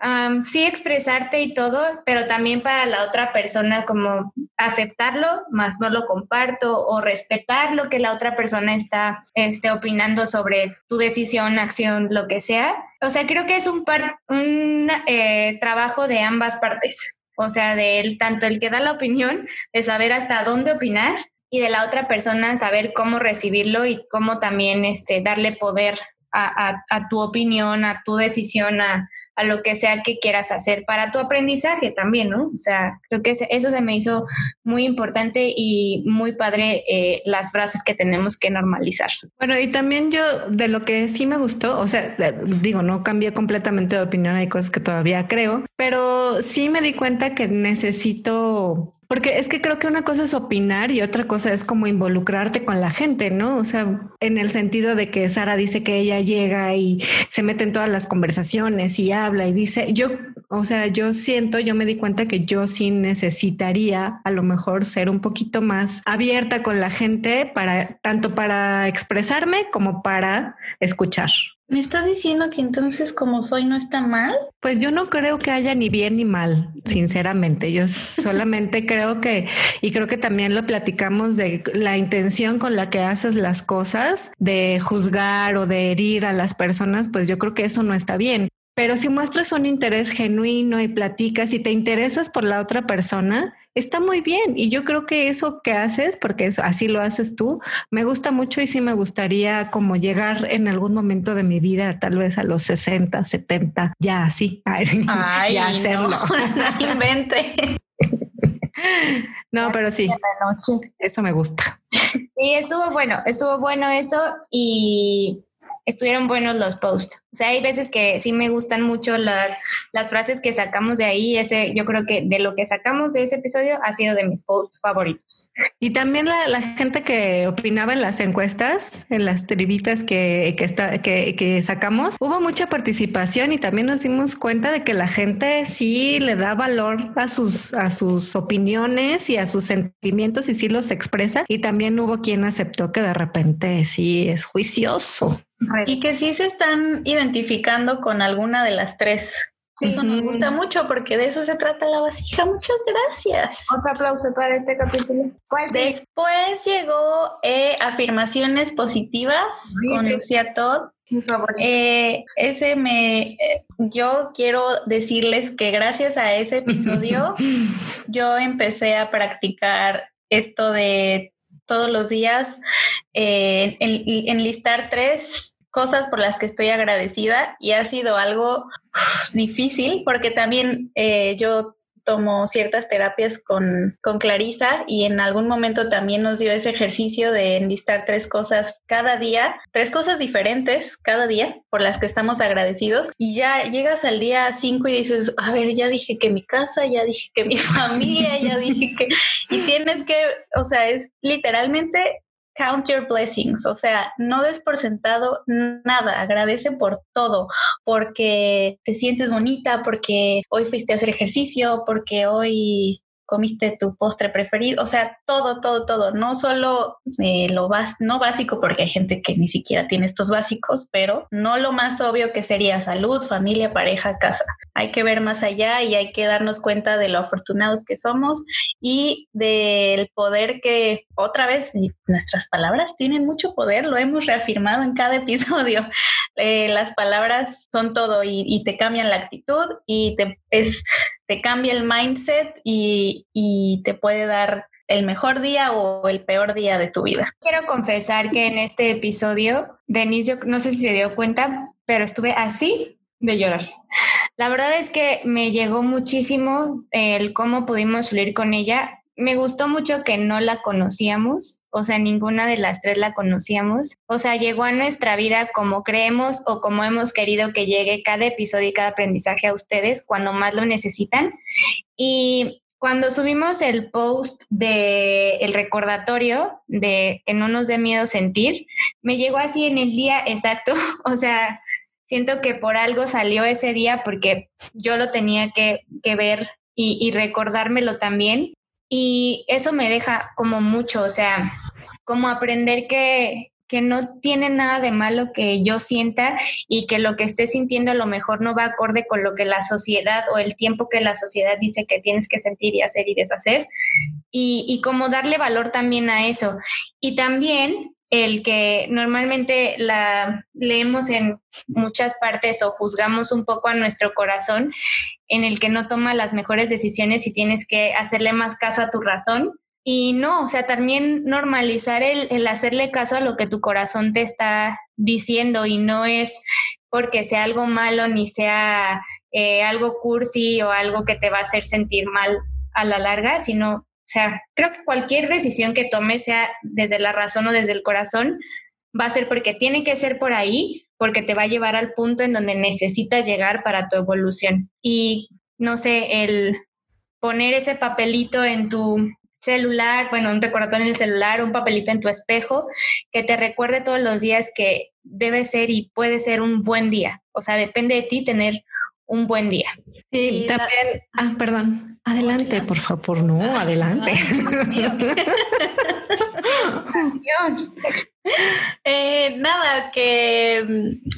sí, expresarte y todo, pero también para la otra persona como aceptarlo, más no lo comparto, o respetar lo que la otra persona está este, opinando sobre tu decisión, acción, lo que sea. O sea, creo que es un, par, un eh, trabajo de ambas partes. O sea, de él, tanto el que da la opinión, de saber hasta dónde opinar, y de la otra persona saber cómo recibirlo y cómo también este, darle poder a, a tu opinión, a tu decisión, a, a lo que sea que quieras hacer para tu aprendizaje también, ¿no? O sea, creo que eso se me hizo muy importante y muy padre eh, las frases que tenemos que normalizar. Bueno, y también yo de lo que sí me gustó, o sea, digo, no cambié completamente de opinión, hay cosas que todavía creo, pero sí me di cuenta que necesito porque es que creo que una cosa es opinar y otra cosa es como involucrarte con la gente, ¿no? O sea, en el sentido de que Sara dice que ella llega y se mete en todas las conversaciones y habla y dice, yo, o sea, yo siento, yo me di cuenta que yo sí necesitaría a lo mejor ser un poquito más abierta con la gente para tanto para expresarme como para escuchar. ¿Me estás diciendo que entonces como soy no está mal? Pues yo no creo que haya ni bien ni mal, sinceramente. Yo solamente [LAUGHS] creo que, y creo que también lo platicamos de la intención con la que haces las cosas, de juzgar o de herir a las personas, pues yo creo que eso no está bien. Pero si muestras un interés genuino y platicas y te interesas por la otra persona, está muy bien. Y yo creo que eso que haces, porque eso, así lo haces tú, me gusta mucho y sí me gustaría como llegar en algún momento de mi vida, tal vez a los 60, 70, ya así, [LAUGHS] ya hacerlo. No, [LAUGHS] no invente. [LAUGHS] No, pero sí. Eso me gusta. Sí, estuvo bueno, estuvo bueno eso y estuvieron buenos los posts. O sea, hay veces que sí me gustan mucho las, las frases que sacamos de ahí. Ese, yo creo que de lo que sacamos de ese episodio ha sido de mis posts favoritos. Y también la, gente que opinaba en las encuestas, en las tribitas que, que, está, que, que sacamos, hubo mucha participación y también nos dimos cuenta de que la gente sí le da valor a sus, a sus opiniones y a sus sentimientos y sí los expresa. Y también hubo quien aceptó que de repente sí es juicioso. Y que sí se están identificando con alguna de las tres. Sí, eso nos gusta mucho porque de eso se trata la vasija. Muchas gracias. Otro aplauso para este capítulo. Después llegó eh, afirmaciones positivas con Lucía Todd. Eh, ese me, eh, yo quiero decirles que gracias a ese episodio [LAUGHS] yo empecé a practicar esto de todos los días en, enlistar tres cosas por las que estoy agradecida y ha sido algo difícil porque también eh, yo tomo ciertas terapias con, con Clarisa y en algún momento también nos dio ese ejercicio de enlistar tres cosas cada día, tres cosas diferentes cada día por las que estamos agradecidos y ya llegas al día cinco y dices, a ver, ya dije que mi casa, ya dije que mi [LAUGHS] familia, ya dije que... Y tienes que, o sea, es literalmente count your blessings, o sea, no des por sentado nada, agradece por todo, porque te sientes bonita, porque hoy fuiste a hacer ejercicio, porque hoy comiste tu postre preferido, o sea, todo, todo, todo, no solo eh, lo bas no básico, porque hay gente que ni siquiera tiene estos básicos, pero no lo más obvio que sería salud, familia, pareja, casa. Hay que ver más allá y hay que darnos cuenta de lo afortunados que somos y del poder que otra vez nuestras palabras tienen mucho poder, lo hemos reafirmado en cada [LAUGHS] episodio. Eh, las palabras son todo y, y, te cambian la actitud y te es te cambia el mindset y, te puede dar el mejor día o el peor día de tu vida. Quiero confesar que en este episodio, Denise, yo no sé si se dio cuenta, pero estuve así de llorar. La verdad es que me llegó muchísimo el cómo pudimos fluir con ella me gustó mucho que no la conocíamos, o sea, ninguna de las tres la conocíamos. O sea, llegó a nuestra vida como creemos o como hemos querido que llegue cada episodio y cada aprendizaje a ustedes cuando más lo necesitan. Y cuando subimos el post de el recordatorio de que no nos dé miedo sentir, me llegó así en el día exacto, [LAUGHS] o sea, siento que por algo salió ese día porque yo lo tenía que, ver y, y recordármelo también y eso me deja como mucho, o sea, como aprender que, que no tiene nada de malo que yo sienta y que lo que esté sintiendo a lo mejor no va acorde con lo que la sociedad o el tiempo que la sociedad dice que tienes que sentir y hacer y deshacer. Y, y como darle valor también a eso. Y también el que normalmente la leemos en muchas partes o juzgamos un poco a nuestro corazón, en el que no toma las mejores decisiones y tienes que hacerle más caso a tu razón. Y no, o sea, también normalizar el, hacerle caso a lo que tu corazón te está diciendo y no es porque sea algo malo ni sea eh, algo cursi o algo que te va a hacer sentir mal a la larga, sino o sea, creo que cualquier decisión que tomes, sea desde la razón o desde el corazón, va a ser porque tiene que ser por ahí, porque te va a llevar al punto en donde necesitas llegar para tu evolución. Y no sé, el poner ese papelito en tu celular, bueno, un recordatorio en el celular, un papelito en tu espejo, que te recuerde todos los días que debe ser y puede ser un buen día. O sea, depende de ti tener un buen día. Sí, también, ah, perdón, adelante, por favor, no, adelante. eh, nada, que,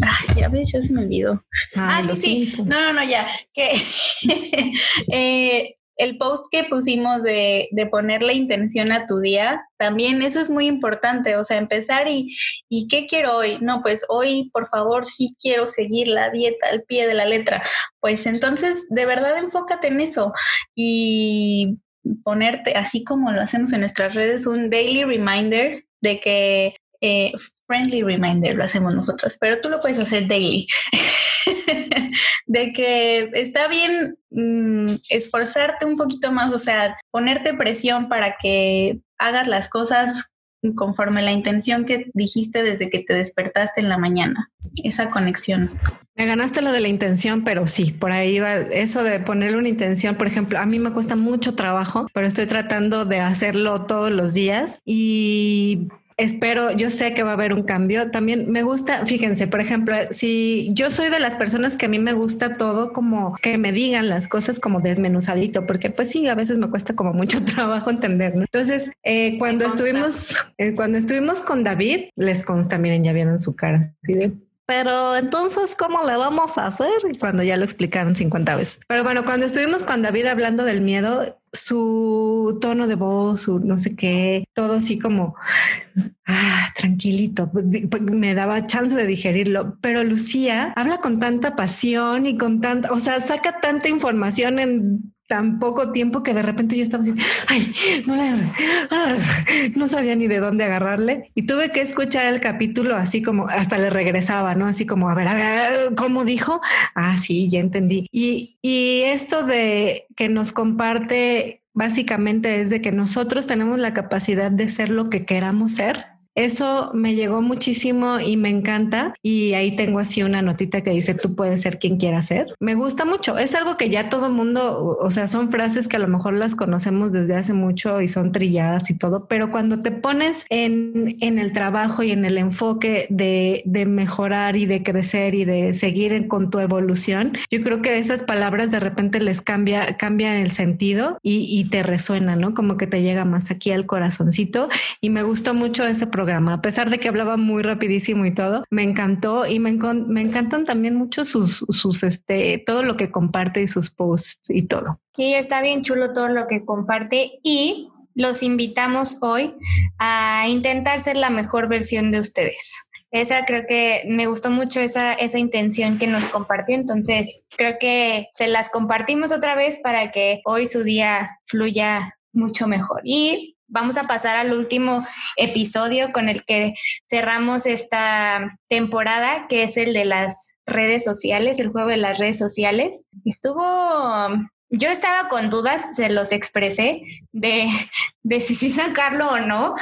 ay, ya ves, ya se me olvidó. ah, sí, sí, no, no, no, ya, que [LAUGHS] eh, el post que pusimos de, de la intención a tu día, también eso es muy importante, o sea, empezar y, y ¿qué quiero hoy? No, pues hoy, por favor, sí quiero seguir la dieta al pie de la letra. Pues entonces, de verdad, enfócate en eso y ponerte, así como lo hacemos en nuestras redes, un daily reminder de que eh, friendly reminder lo hacemos nosotros, pero tú lo puedes hacer daily. [LAUGHS] [LAUGHS] de que está bien mm, esforzarte un poquito más, o sea, ponerte presión para que hagas las cosas conforme la intención que dijiste desde que te despertaste en la mañana, esa conexión. Me ganaste lo de la intención, pero sí, por ahí va eso de ponerle una intención. Por ejemplo, a mí me cuesta mucho trabajo, pero estoy tratando de hacerlo todos los días y Espero, yo sé que va a haber un cambio. También me gusta, fíjense, por ejemplo, si yo soy de las personas que a mí me gusta todo como que me digan las cosas como desmenuzadito, porque pues sí, a veces me cuesta como mucho [LAUGHS] trabajo entenderlo. Entonces, eh, cuando estuvimos, eh, cuando estuvimos con David, les consta, miren, ya vieron su cara, de pero entonces, ¿cómo le vamos a hacer? Cuando ya lo explicaron 50 veces. Pero bueno, cuando estuvimos con David hablando del miedo, su tono de voz, su no sé qué, todo así como ah, tranquilito, me daba chance de digerirlo. Pero Lucía habla con tanta pasión y con tanta, o sea, saca tanta información en tan poco tiempo que de repente yo estaba diciendo, ay, no, ah, no sabía ni de dónde agarrarle. Y tuve que escuchar el capítulo así como hasta le regresaba, ¿no? Así como, a ver, a ver, ¿cómo dijo? Ah, sí, ya entendí. Y, y esto de que nos comparte básicamente es de que nosotros tenemos la capacidad de ser lo que queramos ser eso me llegó muchísimo y me encanta. Y ahí tengo así una notita que dice, tú puedes ser quien quieras ser. Me gusta mucho. Es algo que ya todo el mundo, o sea, son frases que a lo mejor las conocemos desde hace mucho y son trilladas y todo, pero cuando te pones en, en el trabajo y en el enfoque de, de, mejorar y de crecer y de seguir con tu evolución, yo creo que esas palabras de repente les cambia, cambian el sentido y, y te resuena, ¿no? Como que te llega más aquí al corazoncito. Y me gustó mucho ese programa a pesar de que hablaba muy rapidísimo y todo, me encantó y me, me encantan también mucho sus, sus, este, todo lo que comparte y sus posts y todo. Sí, está bien chulo todo lo que comparte y los invitamos hoy a intentar ser la mejor versión de ustedes. Esa creo que me gustó mucho esa, esa intención que nos compartió, entonces creo que se las compartimos otra vez para que hoy su día fluya mucho mejor. Y vamos a pasar al último episodio con el que cerramos esta temporada, que es el de las redes sociales, el juego de las redes sociales. Estuvo, yo estaba con dudas, se los expresé, de, [LAUGHS] de si sí sacarlo o no,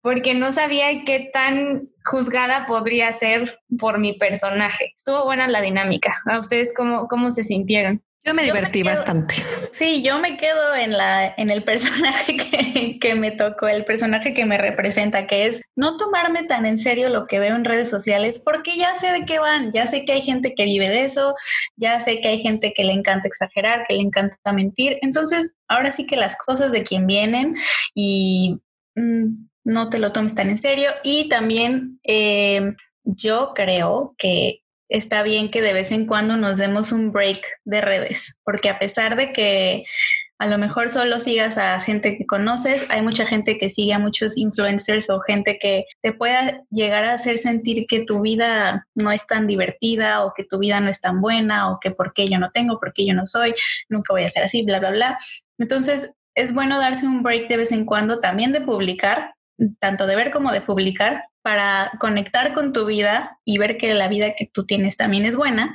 porque no sabía qué tan juzgada podría ser por mi personaje. Estuvo buena la dinámica. ¿A ustedes cómo, cómo se sintieron? Yo me divertí bastante. Sí, yo me quedo en la en el personaje [LAUGHS] que, que, me tocó, el personaje que me representa, que es no tomarme tan en serio lo que veo en redes sociales, porque ya sé de qué van, ya sé que hay gente que vive de eso, ya sé que hay gente que le encanta exagerar, que le encanta mentir. Entonces, ahora sí que las cosas de quien vienen y mm, no te lo tomes tan en serio. Y también eh, yo creo que está bien que de vez en cuando nos demos un break de redes, porque a pesar de que a lo mejor solo sigas a gente que conoces, hay mucha gente que sigue a muchos influencers o gente que te pueda llegar a hacer sentir que tu vida no es tan divertida o que tu vida no es tan buena o que por qué yo no tengo, por qué yo no soy, nunca voy a ser así, bla, bla, bla. Entonces, es bueno darse un break de vez en cuando también de publicar, tanto de ver como de publicar, para conectar con tu vida y ver que la vida que tú tienes también es buena.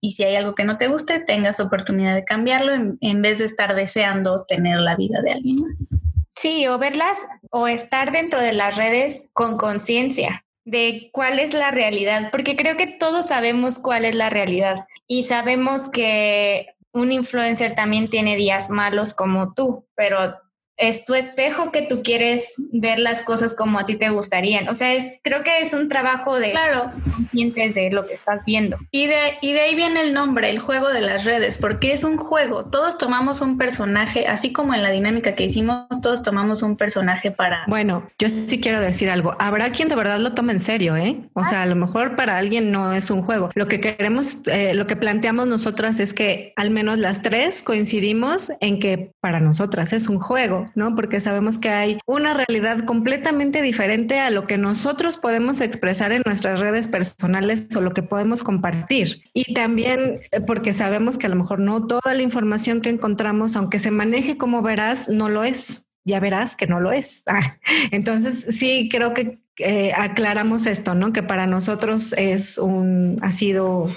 Y si hay algo que no te guste, tengas oportunidad de cambiarlo en, vez de estar deseando tener la vida de alguien más. Sí, o verlas o estar dentro de las redes con conciencia de cuál es la realidad, porque creo que todos sabemos cuál es la realidad y sabemos que un influencer también tiene días malos como tú, pero es tu espejo que tú quieres ver las cosas como a ti te gustarían. O sea, es, creo que es un trabajo de claro. conscientes de lo que estás viendo. Y de, y de ahí viene el nombre, el juego de las redes, porque es un juego. Todos tomamos un personaje, así como en la dinámica que hicimos, todos tomamos un personaje para... Bueno, yo sí quiero decir algo. Habrá quien de verdad lo tome en serio, ¿eh? O sea, a lo mejor para alguien no es un juego. Lo que queremos, eh, lo que planteamos nosotras es que al menos las tres coincidimos en que para nosotras es un juego ¿no? Porque sabemos que hay una realidad completamente diferente a lo que nosotros podemos expresar en nuestras redes personales o lo que podemos compartir. Y también eh, porque sabemos que a lo mejor no toda la información que encontramos, aunque se maneje como verás, no lo es. Ya verás que no lo es. [LAUGHS] Ah, entonces, sí, creo que eh, aclaramos esto, ¿no? Que para nosotros es un, ha sido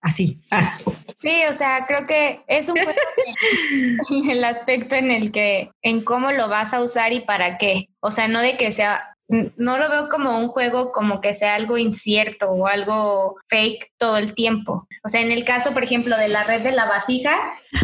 así. Ah. Sí, o sea, creo que es un en [LAUGHS] el aspecto en el que, en cómo lo vas a usar y para qué. O sea, no de que sea, no lo veo como un juego como que sea algo incierto o algo fake todo el tiempo. O sea, en el caso, por ejemplo, de la red de la vasija.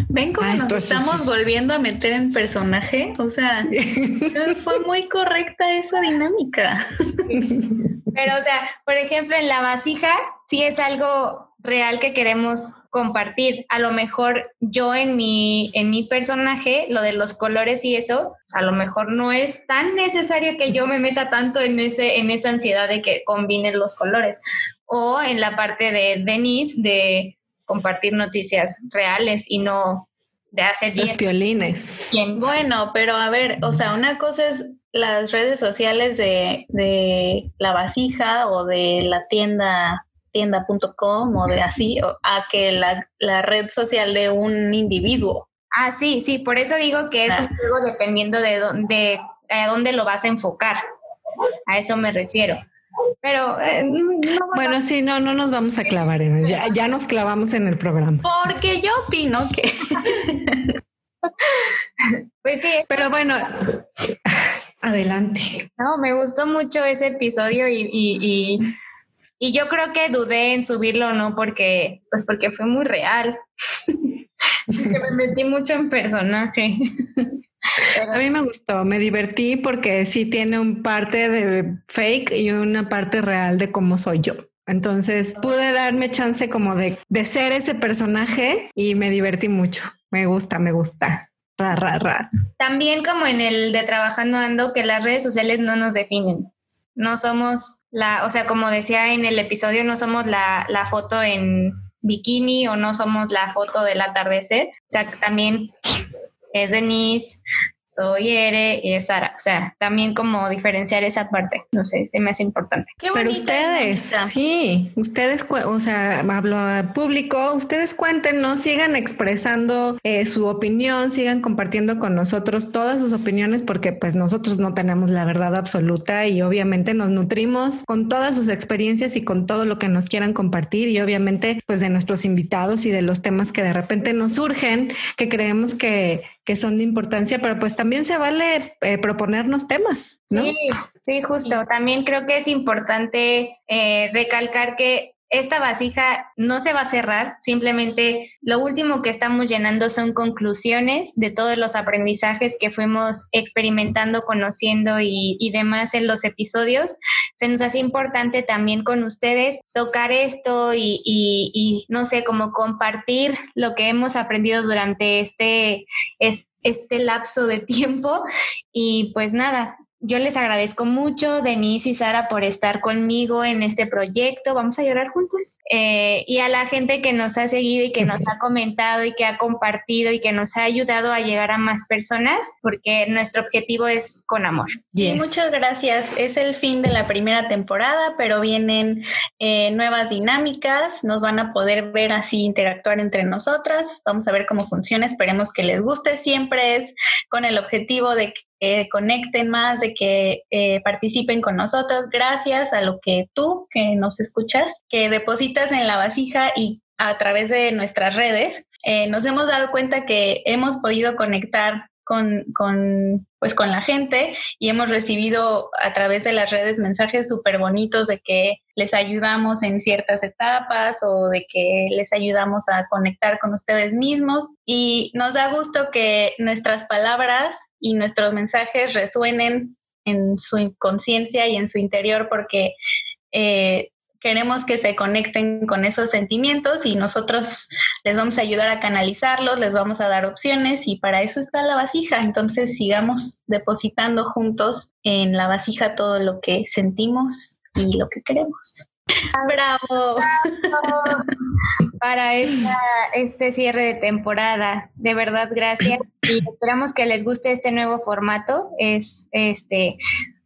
Ven cómo ah, nos estamos volviendo a meter en personaje. O sea, [LAUGHS] fue muy correcta esa dinámica. [LAUGHS] Pero, o sea, por ejemplo, en la vasija sí es algo real que queremos compartir. A lo mejor yo en mi, en mi personaje, lo de los colores y eso, a lo mejor no es tan necesario que yo me meta tanto en, ese, en esa ansiedad de que combinen los colores. O en la parte de Denise, de compartir noticias reales y no de hacer los piolines. Bueno, pero a ver, o sea, una cosa es las redes sociales de, de la vasija o de la tienda tienda.com o de así, a que la, red social de un individuo. Ah, sí, sí, por eso digo que es un ah. juego dependiendo de dónde, a dónde lo vas a enfocar. A eso me refiero. Pero eh, bueno, sí, no, no nos vamos a clavar en ya, ya nos clavamos en el programa. Porque yo opino que [LAUGHS] pues sí. Pero bueno, adelante. No, me gustó mucho ese episodio y y yo creo que dudé en subirlo o no porque, pues porque fue muy real. [LAUGHS] que me metí mucho en personaje. [LAUGHS] A mí me gustó, me divertí porque sí tiene un parte de fake y una parte real de cómo soy yo. Entonces pude darme chance como de, de ser ese personaje y me divertí mucho. Me gusta, me gusta. Ra, ra, ra. También como en el de Trabajando Ando, que las redes sociales no nos definen no somos la, o sea, como decía en el episodio, no somos la, la foto en bikini o no somos la foto del atardecer. O sea, también es Denise, soy Ere y es Sara. O sea, también como diferenciar esa parte, no sé, se me hace importante. Pero ustedes, sí, ustedes, o sea, hablo a público, ustedes cuéntenos, sigan expresando eh, su opinión, sigan compartiendo con nosotros todas sus opiniones porque pues nosotros no tenemos la verdad absoluta y obviamente nos nutrimos con todas sus experiencias y con todo lo que nos quieran compartir y obviamente pues de nuestros invitados y de los temas que de repente nos surgen que creemos que que son de importancia, pero pues también se vale eh, proponernos temas. ¿no? Sí, sí, justo. También creo que es importante eh, recalcar que esta vasija no se va a cerrar, simplemente lo último que estamos llenando son conclusiones de todos los aprendizajes que fuimos experimentando, conociendo y, demás en los episodios. Se nos hace importante también con ustedes tocar esto y, y no sé, como compartir lo que hemos aprendido durante este, este lapso de tiempo. Y pues nada, yo les agradezco mucho, Denise y Sara, por estar conmigo en este proyecto. Vamos a llorar juntos. Eh, y a la gente que nos ha seguido y que nos ha comentado y que ha compartido y que nos ha ayudado a llegar a más personas, porque nuestro objetivo es con amor. Y muchas gracias. Es el fin de la primera temporada, pero vienen eh, nuevas dinámicas. Nos van a poder ver así interactuar entre nosotras. Vamos a ver cómo funciona. Esperemos que les guste. Siempre es con el objetivo de que conecten más, de que eh, participen con nosotros, gracias a lo que tú que nos escuchas, que depositas en la vasija y a través de nuestras redes, eh, nos hemos dado cuenta que hemos podido conectar con, con, pues con la gente y hemos recibido a través de las redes mensajes súper bonitos de que les ayudamos en ciertas etapas o de que les ayudamos a conectar con ustedes mismos. Y nos da gusto que nuestras palabras y nuestros mensajes resuenen en su conciencia y en su interior porque eh, queremos que se conecten con esos sentimientos y nosotros les vamos a ayudar a canalizarlos, les vamos a dar opciones y para eso está la vasija. Entonces sigamos depositando juntos en la vasija todo lo que sentimos y lo que queremos. ¡Bravo! [LAUGHS] Para este cierre de temporada. De verdad, gracias. Y esperamos que les guste este nuevo formato. Es este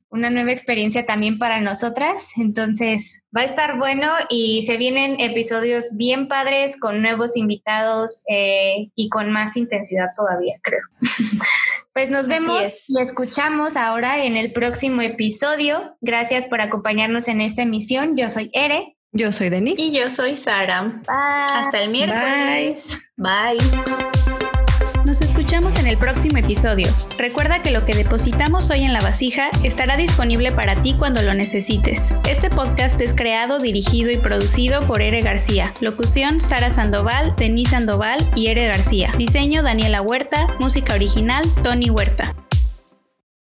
una nueva experiencia también para nosotras. Entonces, va a estar bueno y se vienen episodios bien padres con nuevos invitados eh, y con más intensidad todavía, creo. [LAUGHS] pues nos vemos y escuchamos ahora en el próximo episodio. Gracias por acompañarnos en esta emisión. Yo soy Ere. Yo soy Denis. Y yo soy Sara. Hasta el miércoles. Bye. Nos escuchamos en el próximo episodio. Recuerda que lo que depositamos hoy en la vasija estará disponible para ti cuando lo necesites. Este podcast es creado, dirigido y producido por Ere García. Locución Sara Sandoval, Denise Sandoval y Ere García. Diseño Daniela Huerta. Música original Tony Huerta.